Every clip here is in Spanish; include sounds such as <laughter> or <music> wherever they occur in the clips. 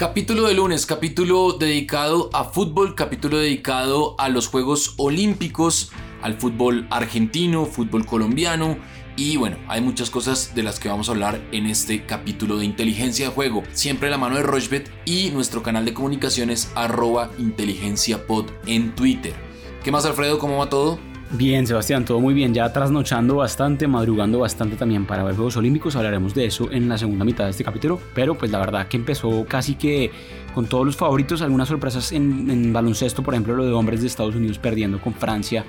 Capítulo de lunes, capítulo dedicado a fútbol, capítulo dedicado a los Juegos Olímpicos, al fútbol argentino, fútbol colombiano y bueno, hay muchas cosas de las que vamos a hablar en este capítulo de inteligencia de juego. Siempre la mano de Rochbet y nuestro canal de comunicaciones arroba inteligenciapod en Twitter. ¿Qué más Alfredo? ¿Cómo va todo? Bien, Sebastián, todo muy bien. Ya trasnochando bastante, madrugando bastante también para ver Juegos Olímpicos. Hablaremos de eso en la segunda mitad de este capítulo. Pero pues la verdad que empezó casi que con todos los favoritos. Algunas sorpresas en, baloncesto, por ejemplo, lo de hombres de Estados Unidos perdiendo con Francia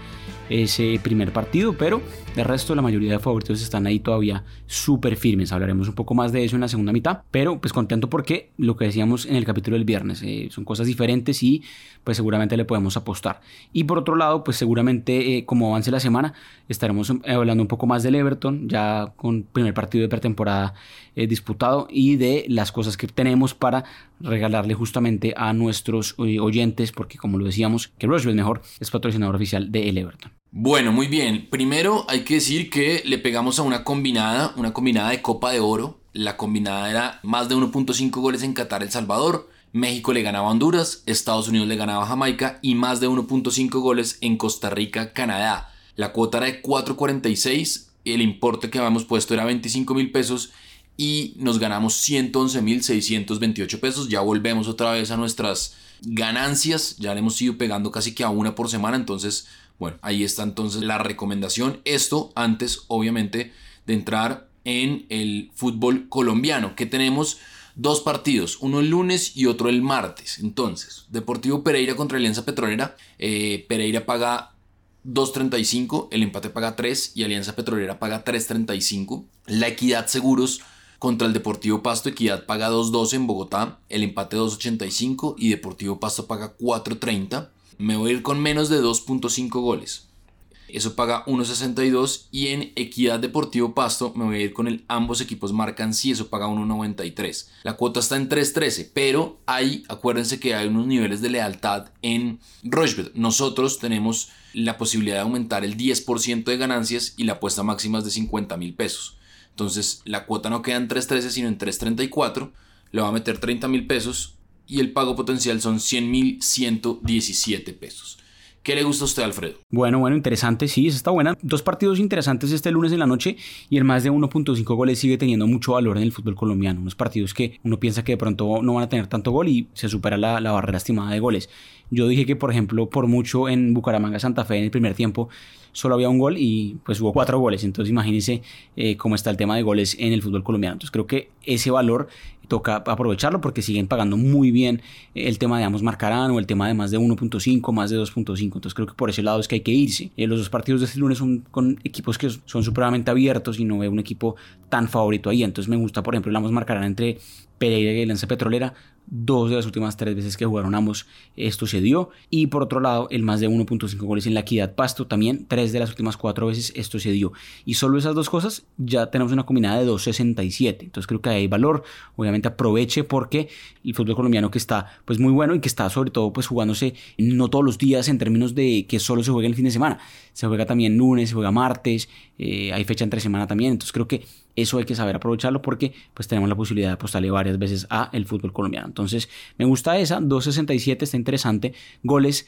ese primer partido, pero de resto la mayoría de favoritos están ahí todavía súper firmes. Hablaremos un poco más de eso en la segunda mitad, pero pues contento porque lo que decíamos en el capítulo del viernes eh, son cosas diferentes y pues seguramente le podemos apostar. Y por otro lado, pues seguramente eh, como avance la semana estaremos eh, hablando un poco más del Everton, ya con primer partido de pretemporada disputado y de las cosas que tenemos para regalarle justamente a nuestros oyentes, porque como lo decíamos, que Rushville mejor es patrocinador oficial de el Everton. Bueno, muy bien. Primero hay que decir que le pegamos a una combinada, una combinada de Copa de Oro. La combinada era más de 1.5 goles en Qatar, El Salvador. México le ganaba a Honduras, Estados Unidos le ganaba a Jamaica y más de 1.5 goles en Costa Rica, Canadá. La cuota era de 4.46, el importe que habíamos puesto era 25 mil pesos y nos ganamos 111 mil 628 pesos. Ya volvemos otra vez a nuestras ganancias, ya le hemos ido pegando casi que a una por semana, entonces bueno, ahí está entonces la recomendación. Esto antes, obviamente, de entrar en el fútbol colombiano, que tenemos dos partidos, uno el lunes y otro el martes. Entonces, Deportivo Pereira contra Alianza Petrolera. Eh, Pereira paga 2.35, el empate paga 3 y Alianza Petrolera paga 3.35. La Equidad Seguros contra el Deportivo Pasto, Equidad paga 2.12 en Bogotá, el empate 2.85 y Deportivo Pasto paga 4.30 me voy a ir con menos de 2.5 goles. Eso paga 1.62 y en Equidad Deportivo Pasto me voy a ir con el ambos equipos marcan sí, eso paga 1.93. La cuota está en 3.13, pero hay, acuérdense que hay unos niveles de lealtad en Rochebet. Nosotros tenemos la posibilidad de aumentar el 10% de ganancias y la apuesta máxima es de 50 mil pesos. Entonces la cuota no queda en 3.13 sino en 3.34. Le va a meter 30 mil pesos y el pago potencial son 100.117 pesos. ¿Qué le gusta a usted, Alfredo? Bueno, bueno, interesante, sí, esa está buena. Dos partidos interesantes este lunes en la noche y el más de 1.5 goles sigue teniendo mucho valor en el fútbol colombiano. Unos partidos que uno piensa que de pronto no van a tener tanto gol y se supera la, la barrera estimada de goles. Yo dije que, por ejemplo, por mucho en Bucaramanga Santa Fe en el primer tiempo solo había un gol y pues hubo cuatro goles. Entonces imagínense eh, cómo está el tema de goles en el fútbol colombiano. Entonces creo que ese valor toca aprovecharlo porque siguen pagando muy bien el tema de ambos marcarán o el tema de más de 1.5, más de 2.5. Entonces creo que por ese lado es que hay que irse. Eh, los dos partidos de este lunes son con equipos que son supremamente abiertos y no veo un equipo tan favorito ahí. Entonces me gusta, por ejemplo, el ambos marcarán entre Pereira y Lanza Petrolera. Dos de las últimas tres veces que jugaron ambos, esto se dio. Y por otro lado, el más de 1.5 goles en la Equidad Pasto, también tres de las últimas cuatro veces esto se dio. Y solo esas dos cosas ya tenemos una combinada de 2.67. Entonces creo que hay valor. Obviamente aproveche porque el fútbol colombiano que está pues muy bueno y que está sobre todo pues jugándose no todos los días en términos de que solo se juega el fin de semana. Se juega también lunes, se juega martes, eh, hay fecha entre semana también. Entonces creo que eso hay que saber aprovecharlo porque pues tenemos la posibilidad de apostarle varias veces a el fútbol colombiano. Entonces me gusta esa, 2.67 está interesante. Goles,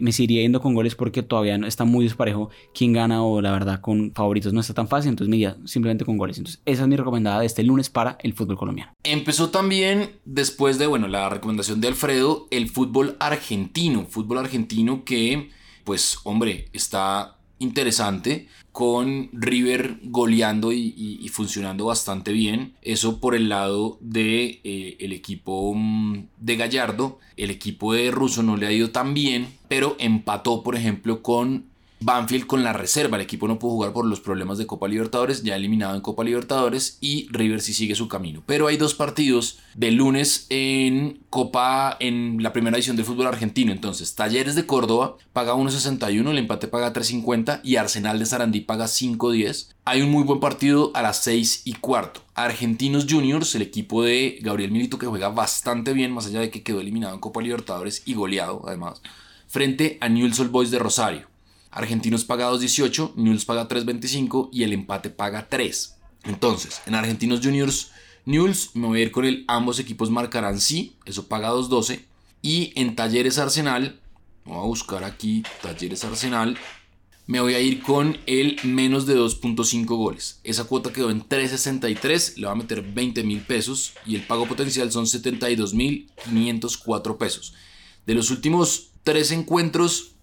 me seguiría yendo con goles porque todavía no está muy desparejo quién gana o la verdad con favoritos no está tan fácil, entonces me iría simplemente con goles. Entonces esa es mi recomendada de este lunes para el fútbol colombiano. Empezó también después de, bueno, la recomendación de Alfredo, el fútbol argentino, fútbol argentino que pues hombre, está interesante con River goleando y, funcionando bastante bien. Eso por el lado de eh, el equipo mm, de Gallardo. El equipo de Russo no le ha ido tan bien, pero empató, por ejemplo, con Banfield con la reserva. El equipo no pudo jugar por los problemas de Copa Libertadores, ya eliminado en Copa Libertadores y River sí sigue su camino. Pero hay dos partidos de lunes en Copa en la primera edición del fútbol argentino. Entonces, Talleres de Córdoba paga 1.61, el empate paga 3.50 y Arsenal de Sarandí paga 5.10. Hay un muy buen partido a las 6 y cuarto. Argentinos Juniors, el equipo de Gabriel Milito que juega bastante bien, más allá de que quedó eliminado en Copa Libertadores y goleado además, frente a Newell's Old Boys de Rosario. Argentinos paga 2.18, Newell's paga 3.25 y el empate paga 3. Entonces, en Argentinos Juniors Newells, me voy a ir con el ambos equipos marcarán sí, eso paga 2.12. Y en Talleres Arsenal, voy a buscar aquí Talleres Arsenal, me voy a ir con el menos de 2.5 goles. Esa cuota quedó en 3.63, le va a meter 20 mil pesos y el pago potencial son 72.504 pesos. De los últimos tres encuentros,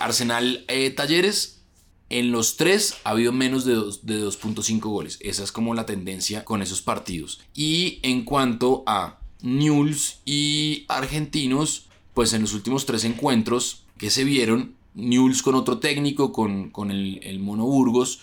Arsenal eh, Talleres, en los tres ha habido menos de, 2.5 goles. Esa es como la tendencia con esos partidos. Y en cuanto a Newells y Argentinos, pues en los últimos tres encuentros que se vieron, Newells con otro técnico, con, con el, el Mono Burgos,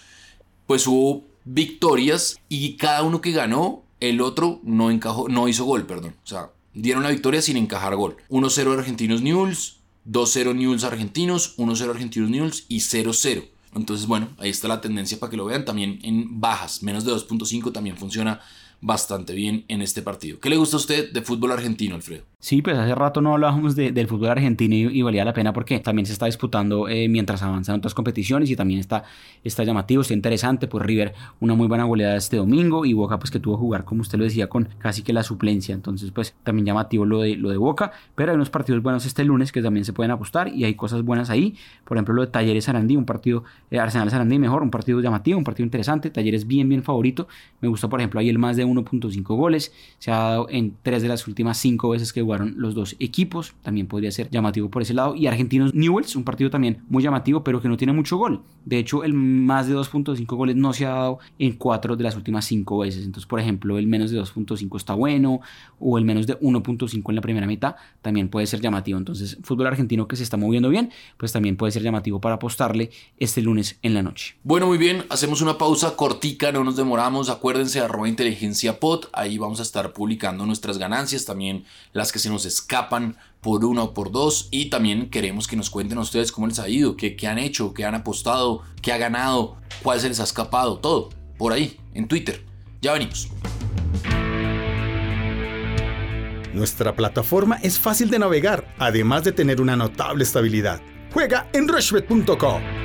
pues hubo victorias y cada uno que ganó, el otro no encajó, no hizo gol, perdón. O sea, dieron la victoria sin encajar gol. 1-0 Argentinos Newells, 2-0 Newells Argentinos, 1-0 Argentinos Newells y 0-0 entonces, bueno, ahí está la tendencia para que lo vean. También en bajas, menos de 2.5 también funciona bastante bien en este partido. ¿Qué le gusta a usted de fútbol argentino, Alfredo? Sí, pues hace rato no hablábamos del fútbol argentino y, valía la pena porque también se está disputando eh, mientras avanzan otras competiciones y también está, está llamativo, está interesante. Pues River, una muy buena goleada este domingo y Boca, pues que tuvo que jugar, como usted lo decía, con casi que la suplencia. Entonces, pues también llamativo lo de, lo de Boca, pero hay unos partidos buenos este lunes que también se pueden apostar y hay cosas buenas ahí. Por ejemplo, lo de Talleres Sarandí, un partido, eh, Arsenal Sarandí mejor, un partido llamativo, un partido interesante. Talleres bien, bien favorito. Me gusta, por ejemplo, ahí el más de 1.5 goles. Se ha dado en tres de las últimas cinco veces que jugaron los dos equipos, también podría ser llamativo por ese lado. Y Argentinos Newells, un partido también muy llamativo, pero que no tiene mucho gol. De hecho, el más de 2.5 goles no se ha dado en cuatro de las últimas cinco veces. Entonces, por ejemplo, el menos de 2.5 está bueno, o el menos de 1.5 en la primera mitad también puede ser llamativo. Entonces, fútbol argentino que se está moviendo bien, pues también puede ser llamativo para apostarle este lunes en la noche. Bueno, muy bien, hacemos una pausa cortica, no nos demoramos. Acuérdense, arroba inteligencia ahí vamos a estar publicando nuestras ganancias, también las que se nos escapan por uno o por dos. Y también queremos que nos cuenten a ustedes cómo les ha ido, qué, qué han hecho, qué han apostado, qué ha ganado, cuál se les ha escapado, todo por ahí, en Twitter. Ya venimos. Nuestra plataforma es fácil de navegar, además de tener una notable estabilidad. Juega en rushbet.com.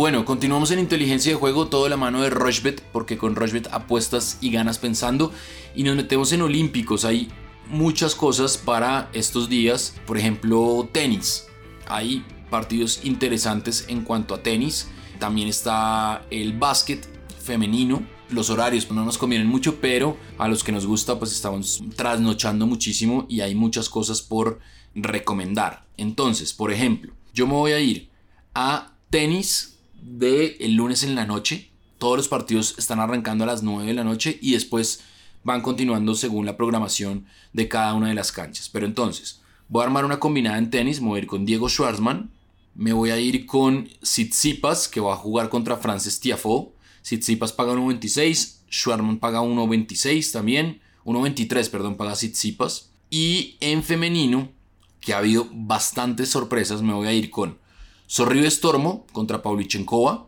Bueno, continuamos en inteligencia de juego, todo la mano de Rushbet, porque con Rushbet apuestas y ganas pensando. Y nos metemos en Olímpicos. Hay muchas cosas para estos días. Por ejemplo, tenis. Hay partidos interesantes en cuanto a tenis. También está el básquet femenino. Los horarios no nos convienen mucho, pero a los que nos gusta pues estamos trasnochando muchísimo y hay muchas cosas por recomendar. Entonces, por ejemplo, yo me voy a ir a tenis de el lunes en la noche. Todos los partidos están arrancando a las 9 de la noche y después van continuando según la programación de cada una de las canchas. Pero entonces, voy a armar una combinada en tenis, me voy a ir con Diego Schwartzman, me voy a ir con Tsitsipas, que va a jugar contra Frances Tiafoe. Tsitsipas paga 1.26, Schwartzman paga 1.26 también, 1.23, perdón, paga Tsitsipas. Y en femenino, que ha habido bastantes sorpresas, me voy a ir con Sorribe Stormo contra Pavlichenkova.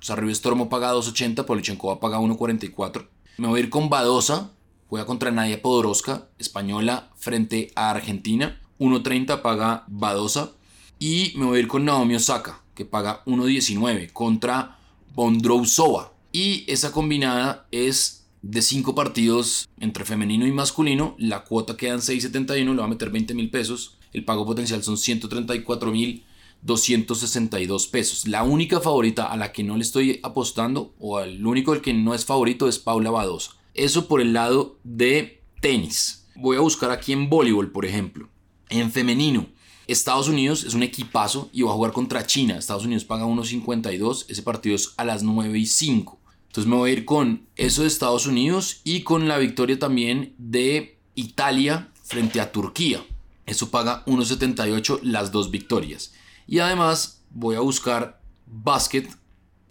Sorribe Stormo paga 2.80, Pavlichenkova paga 1.44. Me voy a ir con Badosa, juega contra Nadia Podoroska, española, frente a Argentina. 1.30 paga Badosa. Y me voy a ir con Naomi Osaka, que paga 1.19 contra Bondrousova. Y esa combinada es de 5 partidos entre femenino y masculino. La cuota queda en 6.71, le va a meter 20 mil pesos. El pago potencial son 134 mil 262 pesos. La única favorita a la que no le estoy apostando, o el único el que no es favorito, es Paula Badosa. Eso por el lado de tenis. Voy a buscar aquí en voleibol, por ejemplo. En femenino, Estados Unidos es un equipazo y va a jugar contra China. Estados Unidos paga 1.52. Ese partido es a las 9 y 5. Entonces me voy a ir con eso de Estados Unidos y con la victoria también de Italia frente a Turquía. Eso paga 1.78 las dos victorias. Y además voy a buscar básquet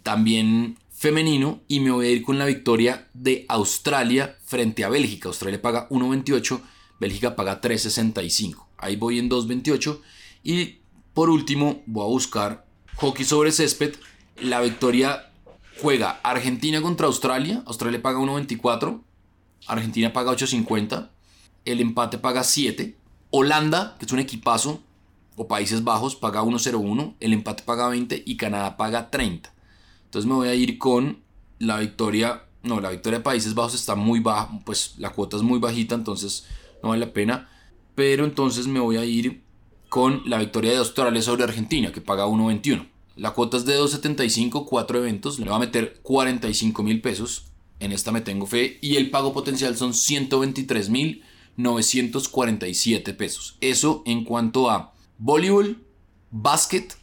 también femenino y me voy a ir con la victoria de Australia frente a Bélgica. Australia paga 1.28, Bélgica paga 3.65. Ahí voy en 2.28 y por último voy a buscar hockey sobre césped. La victoria juega Argentina contra Australia. Australia paga 1.24, Argentina paga 8.50, el empate paga 7. Holanda, que es un equipazo, o Países Bajos paga 1.01, el empate paga 20 y Canadá paga 30. Entonces me voy a ir con la victoria no, la victoria de Países Bajos está muy baja, pues la cuota es muy bajita, entonces no vale la pena. Pero entonces me voy a ir con la victoria de Australia sobre Argentina, que paga 1.21. La cuota es de 2.75, 4 eventos, le va a meter 45 mil pesos. En esta me tengo fe. Y el pago potencial son 123 mil 947 pesos. Eso en cuanto a voleibol, básquet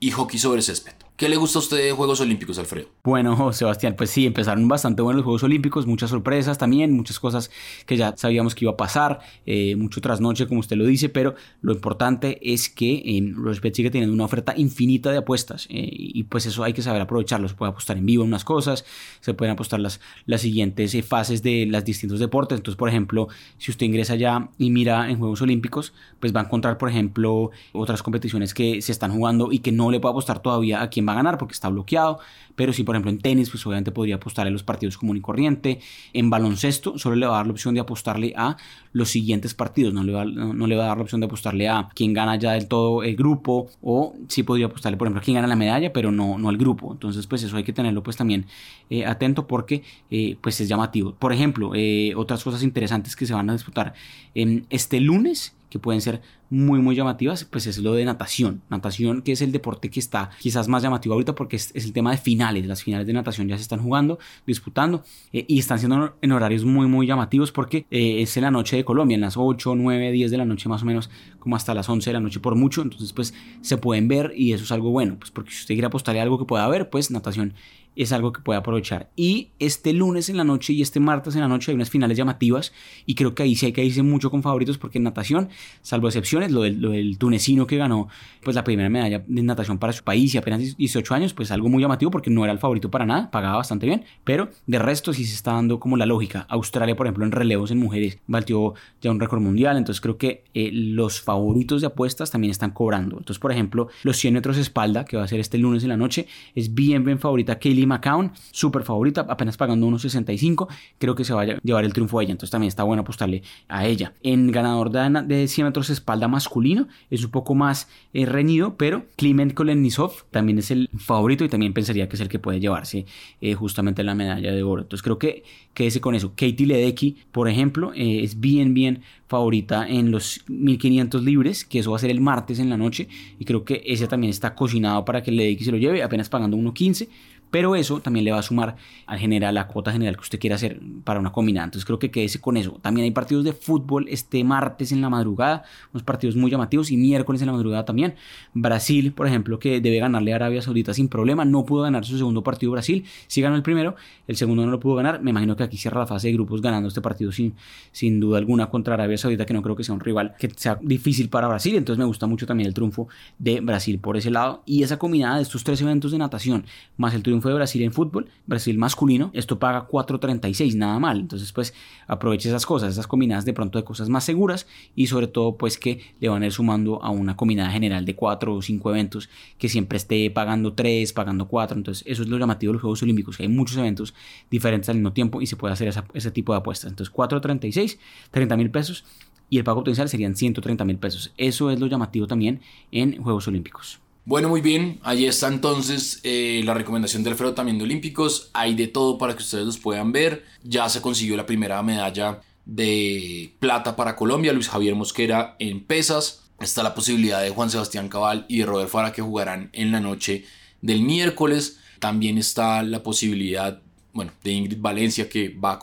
y hockey sobre césped. ¿Qué le gusta a usted de Juegos Olímpicos, Alfredo? Bueno, <laughs> Sebastián, pues sí, empezaron bastante buenos los Juegos Olímpicos, muchas sorpresas también, muchas cosas que ya sabíamos que iba a pasar, eh, mucho trasnoche, como usted lo dice, pero lo importante es que eh, Rochebet sigue teniendo una oferta infinita de apuestas eh, y pues eso hay que saber aprovecharlo. Se puede apostar en vivo en unas cosas, se pueden apostar las, las siguientes eh, fases de los distintos deportes. Entonces, por ejemplo, si usted ingresa ya y mira en Juegos Olímpicos, pues va a encontrar, por ejemplo, otras competiciones que se están jugando y que no le puede apostar todavía a quién va a ganar porque está bloqueado. Pero si, por ejemplo, en tenis, pues obviamente podría apostarle a los partidos común y corriente. En baloncesto, solo le va a dar la opción de apostarle a los siguientes partidos. No le va, no, le va a dar la opción de apostarle a quién gana ya del todo el grupo. O sí podría apostarle, por ejemplo, a quién gana la medalla, pero no, no al grupo. Entonces, pues eso hay que tenerlo pues también eh, atento porque eh, pues es llamativo. Por ejemplo, eh, otras cosas interesantes que se van a disputar este lunes que pueden ser muy muy llamativas, pues es lo de natación. Natación que es el deporte que está quizás más llamativo ahorita porque es, el tema de finales. Las finales de natación ya se están jugando, disputando eh, y están siendo en horarios muy muy llamativos porque eh, es en la noche de Colombia, en las 8, 9, 10 de la noche más o menos, como hasta las 11 de la noche por mucho. Entonces pues se pueden ver y eso es algo bueno, pues porque si usted quiere apostarle a algo que pueda ver, pues natación es algo que puede aprovechar. Y este lunes en la noche y este martes en la noche hay unas finales llamativas y creo que ahí sí hay que irse mucho con favoritos porque en natación, salvo excepciones, lo del, tunecino que ganó pues la primera medalla de natación para su país y apenas 18 años, pues algo muy llamativo porque no era el favorito para nada, pagaba bastante bien, pero de resto sí se está dando como la lógica. Australia, por ejemplo, en relevos en mujeres batió ya un récord mundial, entonces creo que eh, los favoritos de apuestas también están cobrando. Entonces, por ejemplo, los 100 metros espalda, que va a ser este lunes en la noche, es bien bien favorita Kaylee McCown, súper favorita, apenas pagando unos 65, creo que se va a llevar el triunfo a ella, entonces también está bueno apostarle a ella. En ganador de, de 100 metros espalda masculino es un poco más eh, reñido, pero Kliment Kolenisov también es el favorito y también pensaría que es el que puede llevarse eh, justamente la medalla de oro. Entonces creo que quédese con eso. Katie Ledecky, por ejemplo, eh, es bien, bien favorita en los 1500 libres, que eso va a ser el martes en la noche, y creo que ese también está cocinado para que Ledecky se lo lleve, apenas pagando 1.15. Pero eso también le va a sumar al general, la cuota general que usted quiera hacer para una combinada. Entonces creo que quédese con eso. También hay partidos de fútbol este martes en la madrugada, unos partidos muy llamativos y miércoles en la madrugada también. Brasil, por ejemplo, que debe ganarle a Arabia Saudita sin problema, no pudo ganar su segundo partido Brasil. Sí ganó el primero, el segundo no lo pudo ganar. Me imagino que aquí cierra la fase de grupos ganando este partido sin, sin duda alguna contra Arabia Saudita, que no creo que sea un rival que sea difícil para Brasil. Entonces me gusta mucho también el triunfo de Brasil por ese lado. Y esa combinada de estos tres eventos de natación, más el triunfo de Brasil en fútbol, Brasil masculino, esto paga 4.36, nada mal. Entonces, pues aproveche esas cosas, esas combinadas de pronto de cosas más seguras y sobre todo, pues que le van a ir sumando a una combinada general de 4 o 5 eventos que siempre esté pagando 3, pagando 4. Entonces, eso es lo llamativo de los Juegos Olímpicos, que hay muchos eventos diferentes al mismo tiempo y se puede hacer ese tipo de apuestas. Entonces, 4.36, 30 mil pesos y el pago potencial serían 130 mil pesos. Eso es lo llamativo también en Juegos Olímpicos. Bueno, muy bien, ahí está entonces eh, la recomendación del Alfredo también de Olímpicos. Hay de todo para que ustedes los puedan ver. Ya se consiguió la primera medalla de plata para Colombia, Luis Javier Mosquera en pesas. Está la posibilidad de Juan Sebastián Cabal y de Robert Fara que jugarán en la noche del miércoles. También está la posibilidad, bueno, de Ingrid Valencia que va a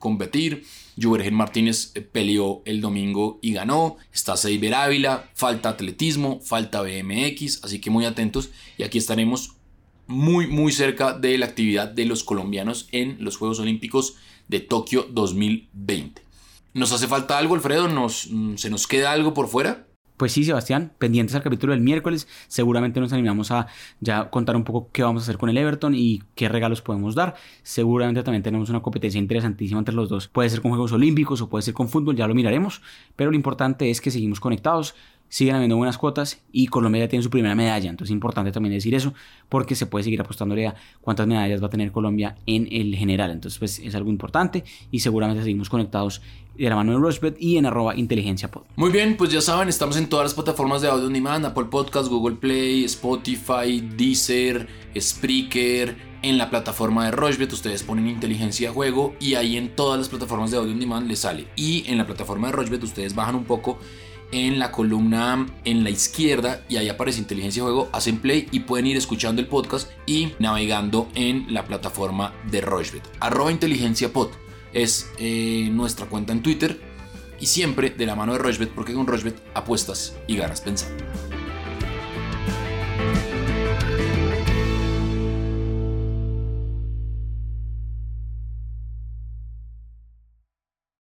competir. Juvergen Martínez eh, peleó el domingo y ganó. Está Seiber Ávila, falta atletismo, falta BMX, así que muy atentos. Y aquí estaremos muy, muy cerca de la actividad de los colombianos en los Juegos Olímpicos de Tokio 2020. ¿Nos hace falta algo, Alfredo? ¿Nos, ¿Se nos queda algo por fuera? Pues sí, Sebastián, pendientes al capítulo del miércoles, seguramente nos animamos a ya contar un poco qué vamos a hacer con el Everton y qué regalos podemos dar. Seguramente también tenemos una competencia interesantísima entre los dos. Puede ser con Juegos Olímpicos o puede ser con fútbol, ya lo miraremos, pero lo importante es que seguimos conectados, siguen habiendo buenas cuotas y Colombia ya tiene su primera medalla. Entonces es importante también decir eso porque se puede seguir apostándole a cuántas medallas va a tener Colombia en el general. Entonces pues es algo importante y seguramente seguimos conectados de la mano de Rushbet y en arroba inteligencia pod. Muy bien, pues ya saben, estamos en todas las plataformas de audio on demand, Apple Podcast, Google Play, Spotify, Deezer, Spreaker, en la plataforma de Rochbet ustedes ponen inteligencia de juego y ahí en todas las plataformas de audio on demand les sale. Y en la plataforma de Rochbet ustedes bajan un poco en la columna en la izquierda y ahí aparece inteligencia juego, hacen play y pueden ir escuchando el podcast y navegando en la plataforma de Rochbet. Arroba inteligencia pod es eh, nuestra cuenta en Twitter y siempre de la mano de Rochbet porque con Rochbet apuestas y ganas pensando.